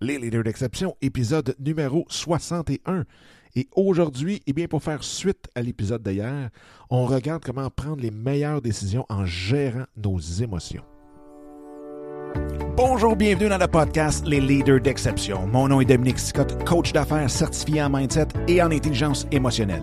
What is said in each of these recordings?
Les leaders d'exception, épisode numéro 61. Et aujourd'hui, eh bien, pour faire suite à l'épisode d'hier, on regarde comment prendre les meilleures décisions en gérant nos émotions. Bonjour, bienvenue dans le podcast Les leaders d'exception. Mon nom est Dominique Scott, coach d'affaires certifié en mindset et en intelligence émotionnelle.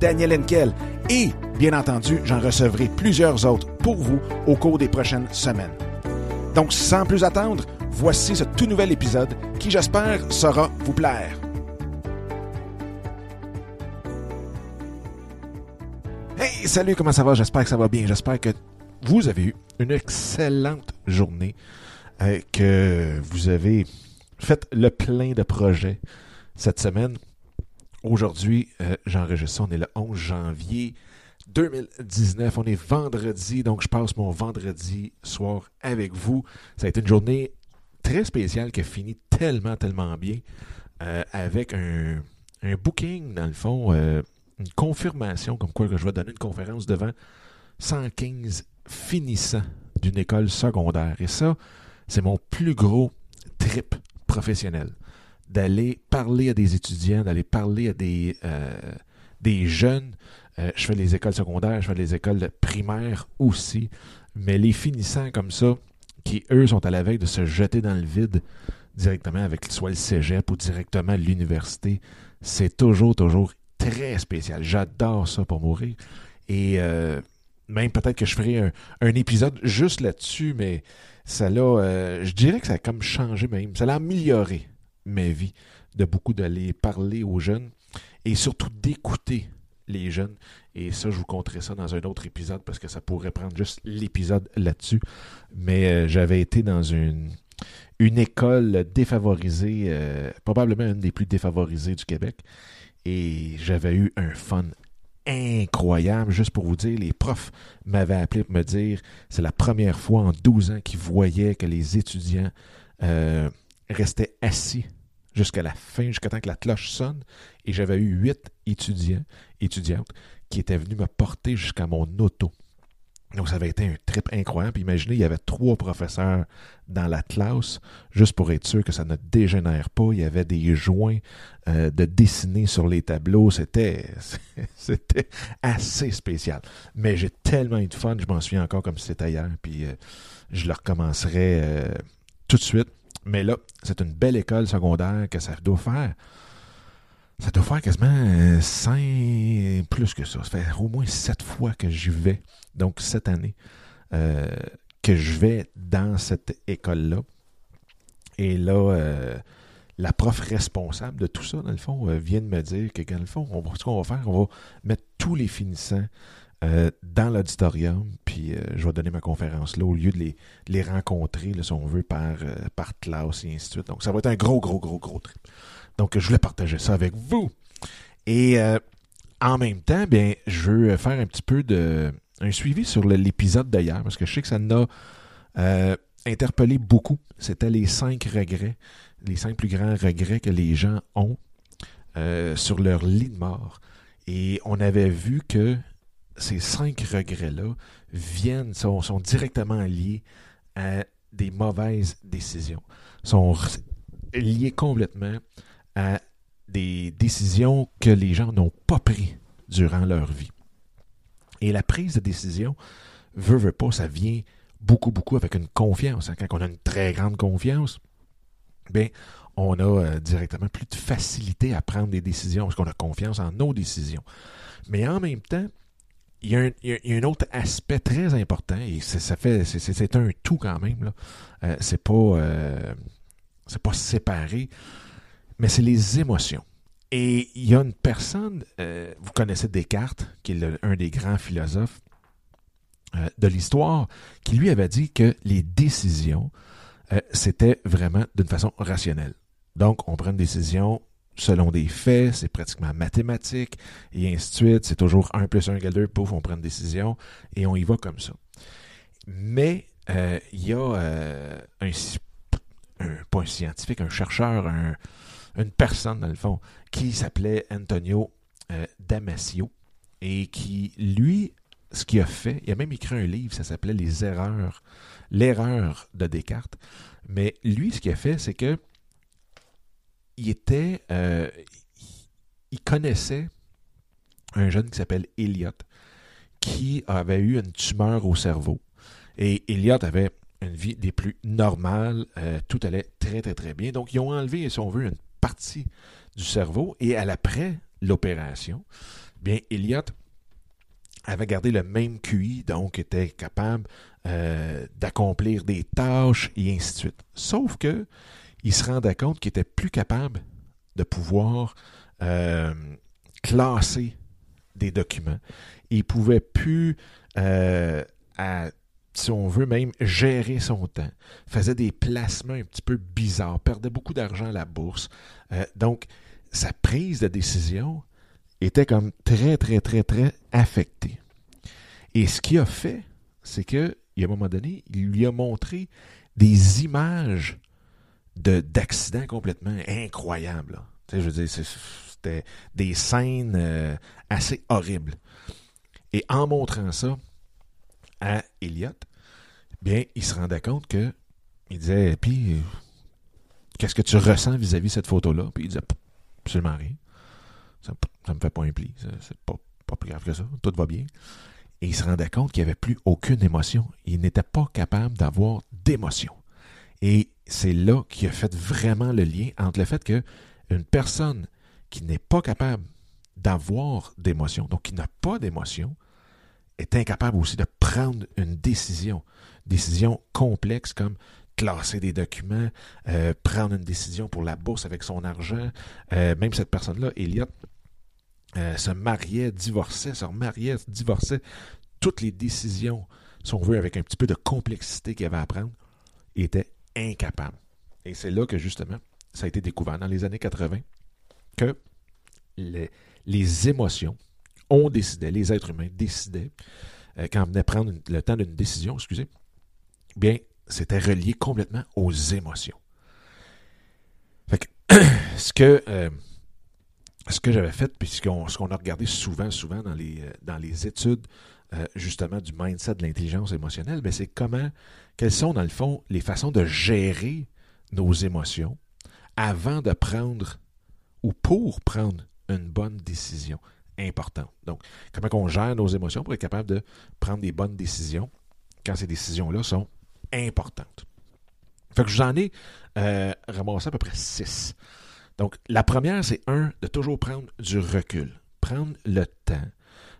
Daniel Henkel et, bien entendu, j'en recevrai plusieurs autres pour vous au cours des prochaines semaines. Donc, sans plus attendre, voici ce tout nouvel épisode qui, j'espère, saura vous plaire. Hey, salut, comment ça va? J'espère que ça va bien. J'espère que vous avez eu une excellente journée, euh, que vous avez fait le plein de projets cette semaine. Aujourd'hui, euh, j'enregistre ça, on est le 11 janvier 2019, on est vendredi, donc je passe mon vendredi soir avec vous. Ça a été une journée très spéciale qui a fini tellement, tellement bien, euh, avec un, booking, dans le fond, euh, une confirmation comme quoi que je vais donner une conférence devant 115 finissants d'une école secondaire. Et ça, c'est mon plus gros trip professionnel. D'aller parler à des étudiants, d'aller parler à des, euh, des jeunes. Euh, je fais les écoles secondaires, je fais les écoles primaires aussi. Mais les finissants comme ça, qui eux sont à la veille de se jeter dans le vide directement avec soit le cégep ou directement l'université, c'est toujours, toujours très spécial. J'adore ça pour mourir. Et euh, même peut-être que je ferai un, un épisode juste là-dessus, mais ça l'a, je dirais que ça a comme changé même. Ça l'a amélioré ma vie de beaucoup d'aller parler aux jeunes et surtout d'écouter les jeunes. Et ça, je vous conterai ça dans un autre épisode parce que ça pourrait prendre juste l'épisode là-dessus. Mais euh, j'avais été dans une, une école défavorisée, euh, probablement une des plus défavorisées du Québec. Et j'avais eu un fun incroyable. Juste pour vous dire, les profs m'avaient appelé pour me dire c'est la première fois en 12 ans qu'ils voyaient que les étudiants euh, restaient assis jusqu'à la fin, jusqu'à temps que la cloche sonne. Et j'avais eu huit étudiants, étudiantes qui étaient venus me porter jusqu'à mon auto. Donc, ça avait été un trip incroyable. Puis imaginez, il y avait trois professeurs dans la classe, juste pour être sûr que ça ne dégénère pas. Il y avait des joints euh, de dessiner sur les tableaux. C'était, c'était assez spécial. Mais j'ai tellement eu de fun, je m'en souviens encore comme si c'était hier. Puis euh, je le recommencerai euh, tout de suite. Mais là, c'est une belle école secondaire que ça doit faire. Ça doit faire quasiment cinq, plus que ça. Ça fait au moins sept fois que j'y vais. Donc, cette année, euh, que je vais dans cette école-là. Et là, euh, la prof responsable de tout ça, dans le fond, euh, vient de me dire que, dans le fond, on, ce qu'on va faire, on va mettre tous les finissants euh, dans l'auditorium, puis euh, je vais donner ma conférence là, au lieu de les, les rencontrer, si on veut, par, euh, classe et ainsi de suite. Donc, ça va être un gros, gros, gros, gros trip. Donc, je voulais partager ça avec vous. Et en même temps, bien, je veux faire un petit peu de un suivi sur l'épisode d'hier, parce que je sais que ça m'a interpellé beaucoup. C'était les cinq regrets, les cinq plus grands regrets que les gens ont sur leur lit de mort. Et on avait vu que ces cinq regrets-là viennent, sont, sont, directement liés à des mauvaises décisions, sont liés complètement à des décisions que les gens n'ont pas prises durant leur vie. Et la prise de décision, veut, veut pas, ça vient beaucoup, beaucoup avec une confiance. Quand on a une très grande confiance, bien, on a euh, directement plus de facilité à prendre des décisions parce qu'on a confiance en nos décisions. Mais en même temps, il y, a un, autre aspect très important et ça fait c'est un tout quand même. Euh, c'est pas euh, c'est pas séparé, mais c'est les émotions. Et il y a une personne, euh, vous connaissez Descartes, qui est un des grands philosophes de l'histoire, qui lui avait dit que les décisions, c'était vraiment d'une façon rationnelle. Donc, on prend une décision selon des faits, c'est pratiquement mathématique, et ainsi de suite. C'est toujours 1 plus 1 égale 2, pouf, on prend une décision, et on y va comme ça. Mais euh, il y a euh, un, scientifique, un chercheur, une personne, dans le fond, qui s'appelait Antonio euh, Damasio, et qui, lui, ce qu'il a fait, il a même écrit un livre, ça s'appelait Les erreurs, l'erreur de Descartes. Mais lui, ce qu'il a fait, c'est que il était, euh, il connaissait un jeune qui s'appelle Elliot, qui avait eu une tumeur au cerveau. Et Elliot avait une vie des plus normales, euh, tout allait très très très bien. Donc ils ont enlevé, si on veut, une partie du cerveau et à l'après l'opération, bien Elliot avait gardé le même QI, donc était capable euh, d'accomplir des tâches et ainsi de suite. Sauf que il se rendait compte qu'il était plus capable de pouvoir euh, classer des documents. Il pouvait plus, euh, si on veut même, gérer son temps. Faisait des placements un petit peu bizarres, perdait beaucoup d'argent à la bourse. donc, sa prise de décision était comme très, très, très, très affecté. Et ce qu'il a fait, c'est qu'à un moment donné, il lui a montré des images d'accidents complètement incroyables. je veux dire, c'était des scènes euh, assez horribles. Et en montrant ça à Elliot, bien, il se rendait compte que il disait, puis, qu'est-ce que tu ressens vis-à-vis de cette photo-là? Puis il disait, absolument rien. Ça, ne me fait pas un pli. C'est pas, pas plus grave que ça. Tout va bien. Et il se rendait compte qu'il n'y avait plus aucune émotion. Il n'était pas capable d'avoir d'émotion. Et c'est là qu'il a fait vraiment le lien entre le fait qu'une personne qui n'est pas capable d'avoir d'émotion, donc qui n'a pas d'émotion, est incapable aussi de prendre une décision. Décision complexe comme classer des documents, euh, prendre une décision pour la bourse avec son argent. Euh, même cette personne-là, Elliot, euh, se mariait, divorçait, se remariait, divorçait. Toutes les décisions, si on veut, avec un petit peu de complexité qu'il avait à prendre, incapable. Et c'est là que justement, ça a été découvert dans les années 80 que les, les émotions, on décidait, les êtres humains décidaient, euh, quand on venait prendre le temps d'une décision, excusez, bien, c'était relié complètement aux émotions. Fait que, ce que euh, ce que j'avais fait, puis ce qu'on, a regardé souvent, souvent dans les, euh, dans les études euh, justement du mindset de l'intelligence émotionnelle, mais c'est comment, quelles sont dans le fond les façons de gérer nos émotions avant de prendre ou pour prendre une bonne décision importante. Donc, comment on gère nos émotions pour être capable de prendre des bonnes décisions quand ces décisions-là sont importantes. Fait que je vous en ai euh, à peu près six. Donc, la première, c'est un, de toujours prendre du recul, prendre le temps,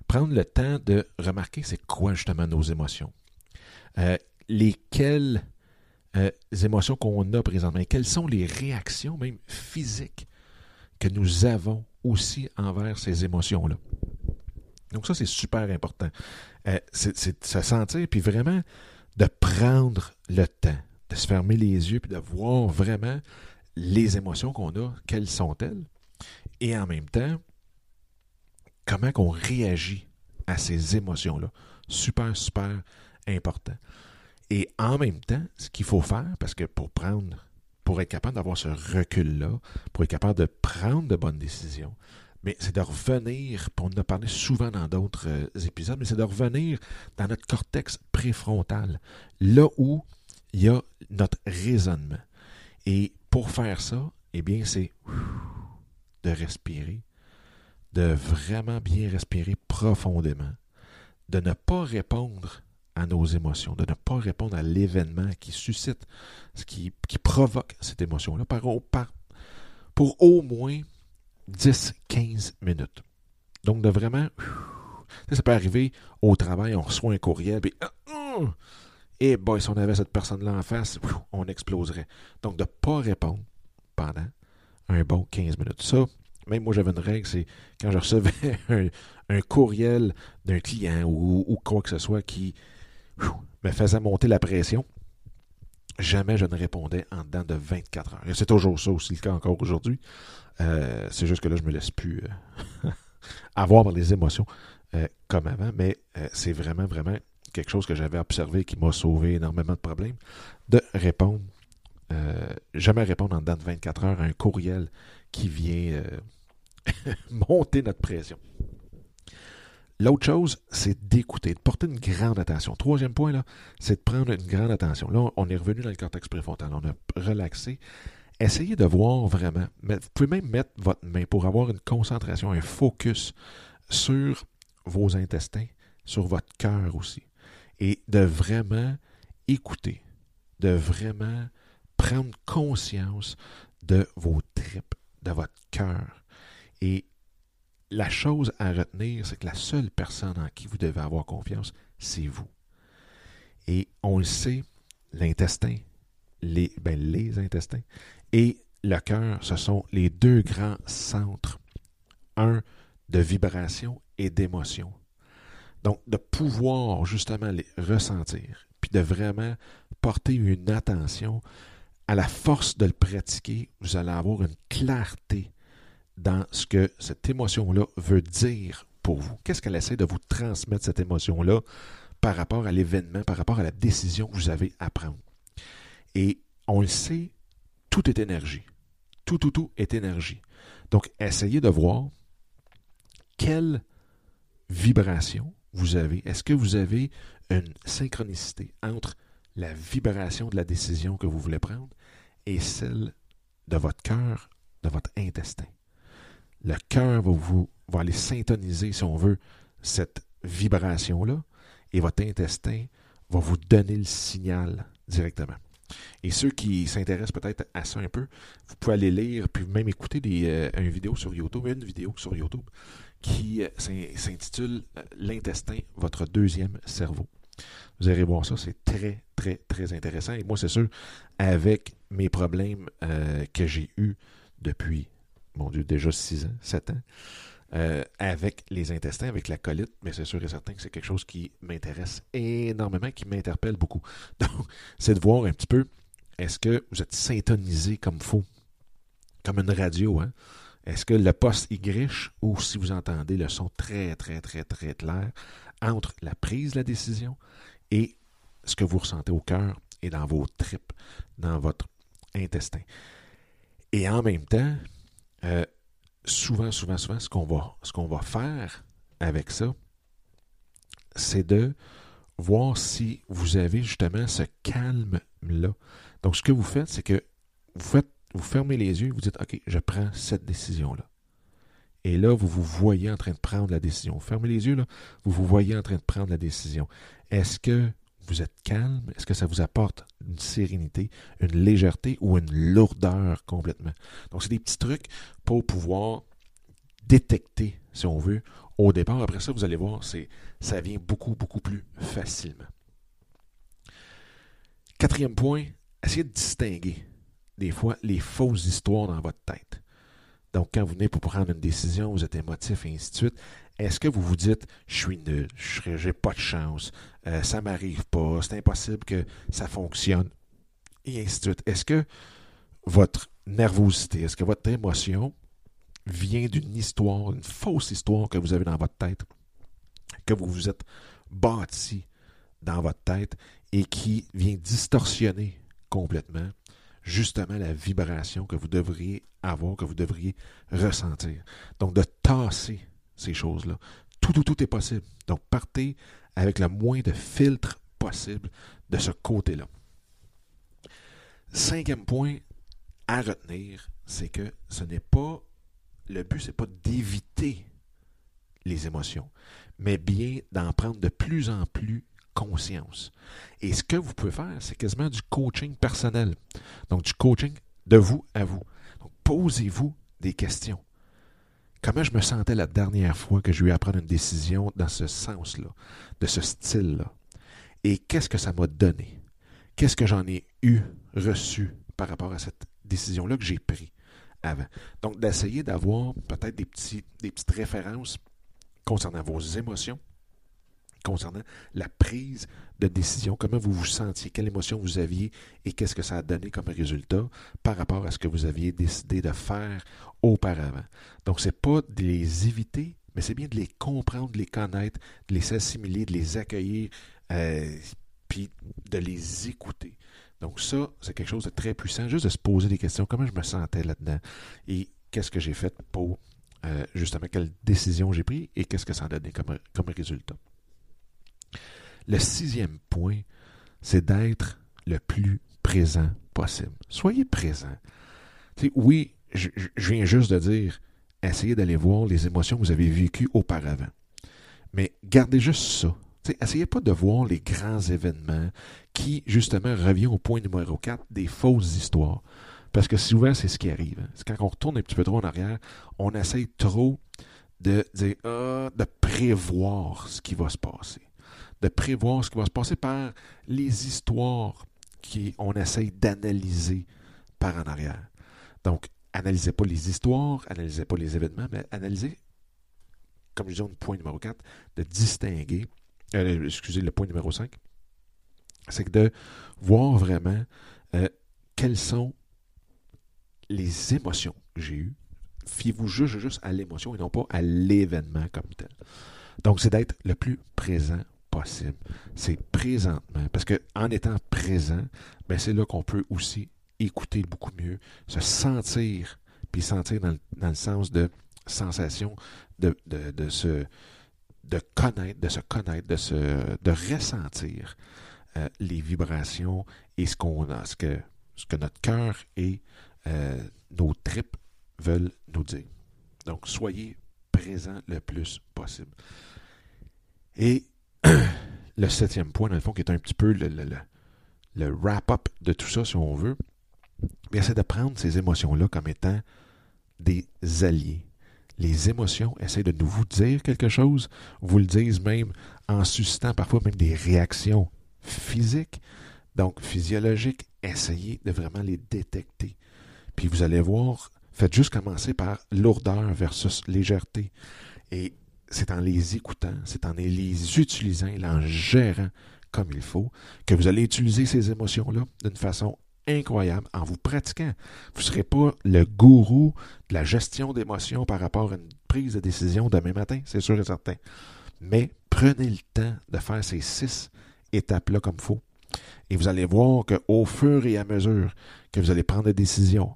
prendre le temps de remarquer c'est quoi justement nos émotions. Euh, lesquelles euh, émotions qu'on a présentement, quelles sont les réactions même physiques que nous avons aussi envers ces émotions-là. Donc ça, c'est super important. Euh, c'est de se sentir, puis vraiment de prendre le temps, de se fermer les yeux, puis de voir vraiment les émotions qu'on a, quelles sont-elles, et en même temps, comment qu'on réagit à ces émotions-là. Super, super important. Et en même temps, ce qu'il faut faire, parce que pour prendre, pour être capable d'avoir ce recul-là, pour être capable de prendre de bonnes décisions, mais c'est de revenir, on en a parlé souvent dans d'autres euh, épisodes, mais c'est de revenir dans notre cortex préfrontal, là où il y a notre raisonnement. Et pour faire ça, eh bien, c'est de respirer, de vraiment bien respirer profondément, de ne pas répondre à nos émotions, de ne pas répondre à l'événement qui suscite, qui, provoque cette émotion-là, par, pour au moins 10-15 minutes. Donc, de vraiment. Ça peut arriver au travail, on reçoit un courriel. Et boy, si on avait cette personne-là en face, on exploserait. Donc, de ne pas répondre pendant un bon 15 minutes. Ça, même moi, j'avais une règle, c'est quand je recevais un, courriel d'un client ou, quoi que ce soit qui me faisait monter la pression, jamais je ne répondais en dedans de 24 heures. Et c'est toujours ça aussi le cas encore aujourd'hui. Euh, c'est juste que là, je me laisse plus euh, avoir par les émotions euh, comme avant, mais c'est vraiment, vraiment quelque chose que j'avais observé qui m'a sauvé énormément de problèmes, de répondre, jamais répondre en dedans de 24 heures à un courriel qui vient monter notre pression. L'autre chose, c'est d'écouter, de porter une grande attention. Troisième point, c'est de prendre une grande attention. Là, on est revenu dans le cortex préfrontal. On a relaxé. Essayez de voir vraiment. Vous pouvez même mettre votre main pour avoir une concentration, un focus sur vos intestins, sur votre cœur aussi. Et de vraiment écouter, de vraiment prendre conscience de vos tripes, de votre cœur. Et la chose à retenir, c'est que la seule personne en qui vous devez avoir confiance, c'est vous. Et on le sait, l'intestin, les, ben, les intestins et le cœur, ce sont les deux grands centres, un de vibration et d'émotion. Donc, de pouvoir justement les ressentir, puis de vraiment porter une attention à la force de le pratiquer, vous allez avoir une clarté dans ce que cette émotion-là veut dire pour vous. Qu'est-ce qu'elle essaie de vous transmettre, cette émotion-là, par rapport à l'événement, par rapport à la décision que vous avez à prendre? Et on le sait, tout est énergie. Tout, tout, tout est énergie. Donc, essayez de voir quelle vibration vous avez. Est-ce que vous avez une synchronicité entre la vibration de la décision que vous voulez prendre et celle de votre cœur, de votre intestin? Le cœur va, vous, va aller syntoniser, si on veut, cette vibration-là, et votre intestin va vous donner le signal directement. Et ceux qui s'intéressent peut-être à ça un peu, vous pouvez aller lire, puis même écouter euh, une vidéo sur YouTube, une vidéo sur YouTube qui euh, s'intitule euh, L'intestin, votre deuxième cerveau. Vous allez voir ça, c'est très, très, très intéressant. Et moi, c'est sûr, avec mes problèmes que j'ai eus depuis mon Dieu, déjà 6 ans, 7 ans, euh, avec les intestins, avec la colite, mais c'est sûr et certain que c'est quelque chose qui m'intéresse énormément, qui m'interpelle beaucoup. Donc, c'est de voir un petit peu, est-ce que vous êtes syntonisé comme faux, comme une radio, hein? Est-ce que le poste y griche ou si vous entendez le son très, très, très, très clair entre la prise de la décision et ce que vous ressentez au cœur et dans vos tripes, dans votre intestin? Et en même temps, euh, souvent, souvent, souvent, ce qu'on va, faire avec ça, c'est de voir si vous avez justement ce calme-là. Donc, ce que vous faites, c'est que vous vous fermez les yeux, vous dites, OK, je prends cette décision-là. Et là, vous vous voyez en train de prendre la décision. Vous fermez les yeux, là, vous vous voyez en train de prendre la décision. Est-ce que vous êtes calme? Est-ce que ça vous apporte une sérénité, une légèreté ou une lourdeur complètement? Donc, c'est des petits trucs pour pouvoir détecter, si on veut, au départ. Après ça, vous allez voir, ça vient beaucoup, beaucoup plus facilement. Quatrième point, essayez de distinguer des fois les fausses histoires dans votre tête. Donc, quand vous venez pour prendre une décision, vous êtes émotif et ainsi de suite, est-ce que vous vous dites, je suis nul, je n'ai pas de chance, euh, ça m'arrive pas, c'est impossible que ça fonctionne, et ainsi de suite. Est-ce que votre nervosité, est-ce que votre émotion vient d'une histoire, une fausse histoire que vous avez dans votre tête, que vous vous êtes bâti dans votre tête et qui vient distorsionner complètement justement la vibration que vous devriez avoir, que vous devriez ressentir? Donc de tasser ces choses-là. Tout, tout, tout est possible. Donc partez avec le moins de filtres possible de ce côté-là. Cinquième point à retenir, c'est que ce n'est pas le but, c'est pas d'éviter les émotions, mais bien d'en prendre de plus en plus conscience. Et ce que vous pouvez faire, c'est quasiment du coaching personnel. Donc du coaching de vous à vous. Donc posez-vous des questions. Comment je me sentais la dernière fois que j'ai eu à prendre une décision dans ce sens-là, de ce style-là? Et qu'est-ce que ça m'a donné? Qu'est-ce que j'en ai eu, reçu par rapport à cette décision-là que j'ai prise avant? Donc, d'essayer d'avoir peut-être des, des petites références concernant vos émotions, concernant la prise de décision, comment vous vous sentiez, quelle émotion vous aviez? Et qu'est-ce que ça a donné comme résultat par rapport à ce que vous aviez décidé de faire auparavant? Donc, c'est pas de les éviter, mais c'est bien de les comprendre, de les connaître, de les assimiler, de les accueillir, euh, puis de les écouter. Donc ça, c'est quelque chose de très puissant, juste de se poser des questions, comment je me sentais là-dedans? Et qu'est-ce que j'ai fait pour euh, justement quelle décision j'ai prise et qu'est-ce que ça a donné comme, comme résultat? Le sixième point, c'est d'être le plus présent possible. Soyez présent. oui, je, viens juste de dire, essayez d'aller voir les émotions que vous avez vécues auparavant. Mais gardez juste ça. essayez pas de voir les grands événements qui, justement, revient au point numéro 4, des fausses histoires. Parce que souvent, c'est ce qui arrive. Hein. C'est quand on retourne un petit peu trop en arrière, on essaye trop de dire, ah, de prévoir ce qui va se passer. De prévoir ce qui va se passer par les histoires qu'on essaye d'analyser par en arrière. Donc, analysez pas les histoires, analysez pas les événements, mais analysez, comme je disais, le point numéro 4, de distinguer, euh, excusez, le point numéro 5, c'est de voir vraiment euh, quelles sont les émotions que j'ai eues. Fiez-vous juste, juste à l'émotion et non pas à l'événement comme tel. Donc, c'est d'être le plus présent possible. C'est présentement. Parce qu'en étant présent, ben c'est là qu'on peut aussi écouter beaucoup mieux, se sentir, puis sentir dans le, sens de sensation, de, se, connaître, de se connaître, de, se, de ressentir euh, les vibrations et ce qu'on a, ce que, ce que notre cœur et euh, nos tripes veulent nous dire. Donc, soyez présent le plus possible. Et le septième point, dans le fond, qui est un petit peu le, le, le wrap-up de tout ça, si on veut, c'est de prendre ces émotions-là comme étant des alliés. Les émotions essaient de nous vous dire quelque chose, vous le disent même en suscitant parfois même des réactions physiques, donc physiologiques. Essayez de vraiment les détecter. Puis vous allez voir, faites juste commencer par lourdeur versus légèreté. Et c'est en les écoutant, c'est en les utilisant et en gérant comme il faut que vous allez utiliser ces émotions-là d'une façon incroyable en vous pratiquant. Vous ne serez pas le gourou de la gestion d'émotions par rapport à une prise de décision demain matin, c'est sûr et certain. Mais prenez le temps de faire ces six étapes-là comme il faut. Et vous allez voir qu'au fur et à mesure que vous allez prendre des décisions,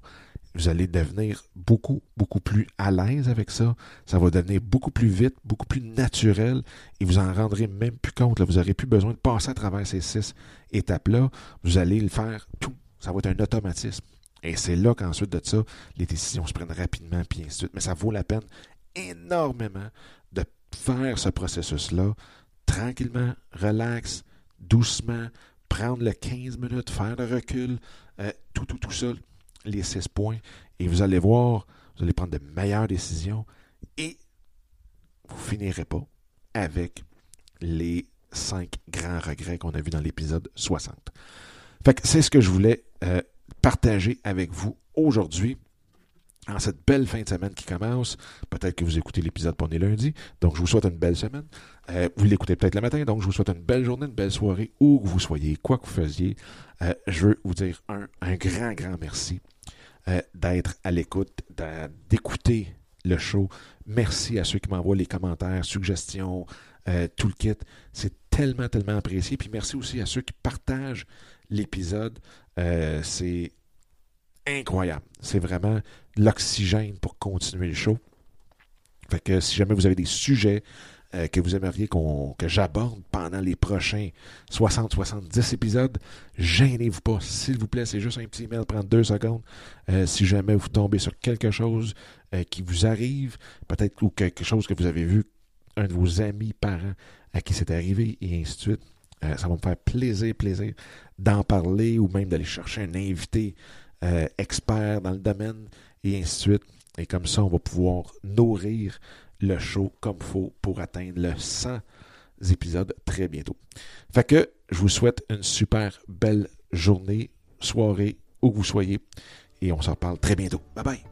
vous allez devenir beaucoup, beaucoup plus à l'aise avec ça. Ça va devenir beaucoup plus vite, beaucoup plus naturel et vous en rendrez même plus compte. Vous n'aurez plus besoin de passer à travers ces six étapes-là. Vous allez le faire tout ça va être un automatisme. Et c'est là qu'ensuite de ça, les décisions se prennent rapidement, puis ainsi de suite. Mais ça vaut la peine énormément de faire ce processus-là tranquillement, relax, doucement, prendre le 15 minutes, faire le recul, euh, tout, tout, tout ça, les six points. Et vous allez voir, vous allez prendre de meilleures décisions et vous finirez pas avec les cinq grands regrets qu'on a vus dans l'épisode 60. Fait c'est ce que je voulais euh, partager avec vous aujourd'hui. En cette belle fin de semaine qui commence, peut-être que vous écoutez l'épisode pour lundi, donc je vous souhaite une belle semaine. Euh, vous l'écoutez peut-être le matin, donc je vous souhaite une belle journée, une belle soirée, où que vous soyez, quoi que vous faisiez. Euh, je veux vous dire un, un grand, grand merci d'être à l'écoute, d'écouter le show. Merci à ceux qui m'envoient les commentaires, suggestions, tout le kit. C'est tellement, tellement apprécié. Puis merci aussi à ceux qui partagent l'épisode. Euh, c'est incroyable. C'est vraiment l'oxygène pour continuer le show. Fait que si jamais vous avez des sujets euh, que vous aimeriez que j'aborde pendant les prochains 60-70 épisodes, gênez-vous pas, s'il vous plaît. C'est juste un petit email, prendre deux secondes. Euh, si jamais vous tombez sur quelque chose qui vous arrive, peut-être ou quelque chose que vous avez vu, un de vos amis, parents à qui c'est arrivé, et ainsi de suite, euh, ça va me faire plaisir, plaisir d'en parler ou même d'aller chercher un invité euh, expert dans le domaine et ainsi de suite. Et comme ça, on va pouvoir nourrir le show comme faut pour atteindre le 100 épisodes très bientôt. Fait que je vous souhaite une super belle journée, soirée, où que vous soyez. Et on s'en parle très bientôt. Bye bye.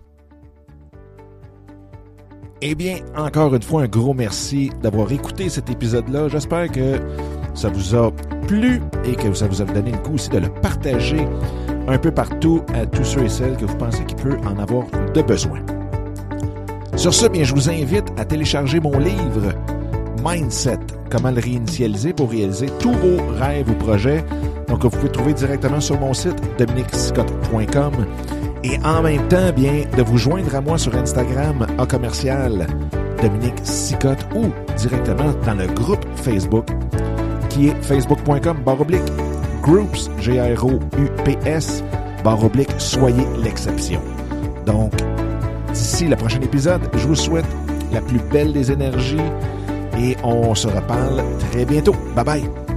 Eh bien, encore une fois, un gros merci d'avoir écouté cet épisode-là. J'espère que ça vous a plu et que ça vous a donné le coup aussi de le partager un peu partout à tous ceux et celles que vous pensez qu'il peut en avoir de besoin. Sur ce, bien, je vous invite à télécharger mon livre Mindset, comment le réinitialiser pour réaliser tous vos rêves ou projets. Donc, vous pouvez trouver directement sur mon site dominicscott.com et en même temps, bien, de vous joindre à moi sur Instagram à commercial Dominique Sicotte ou directement dans le groupe Facebook qui est facebook.com baroblique groups, G-R-O-U-P-S, baroblique soyez l'exception. Donc, d'ici le prochain épisode, je vous souhaite la plus belle des énergies et on se reparle très bientôt. Bye bye!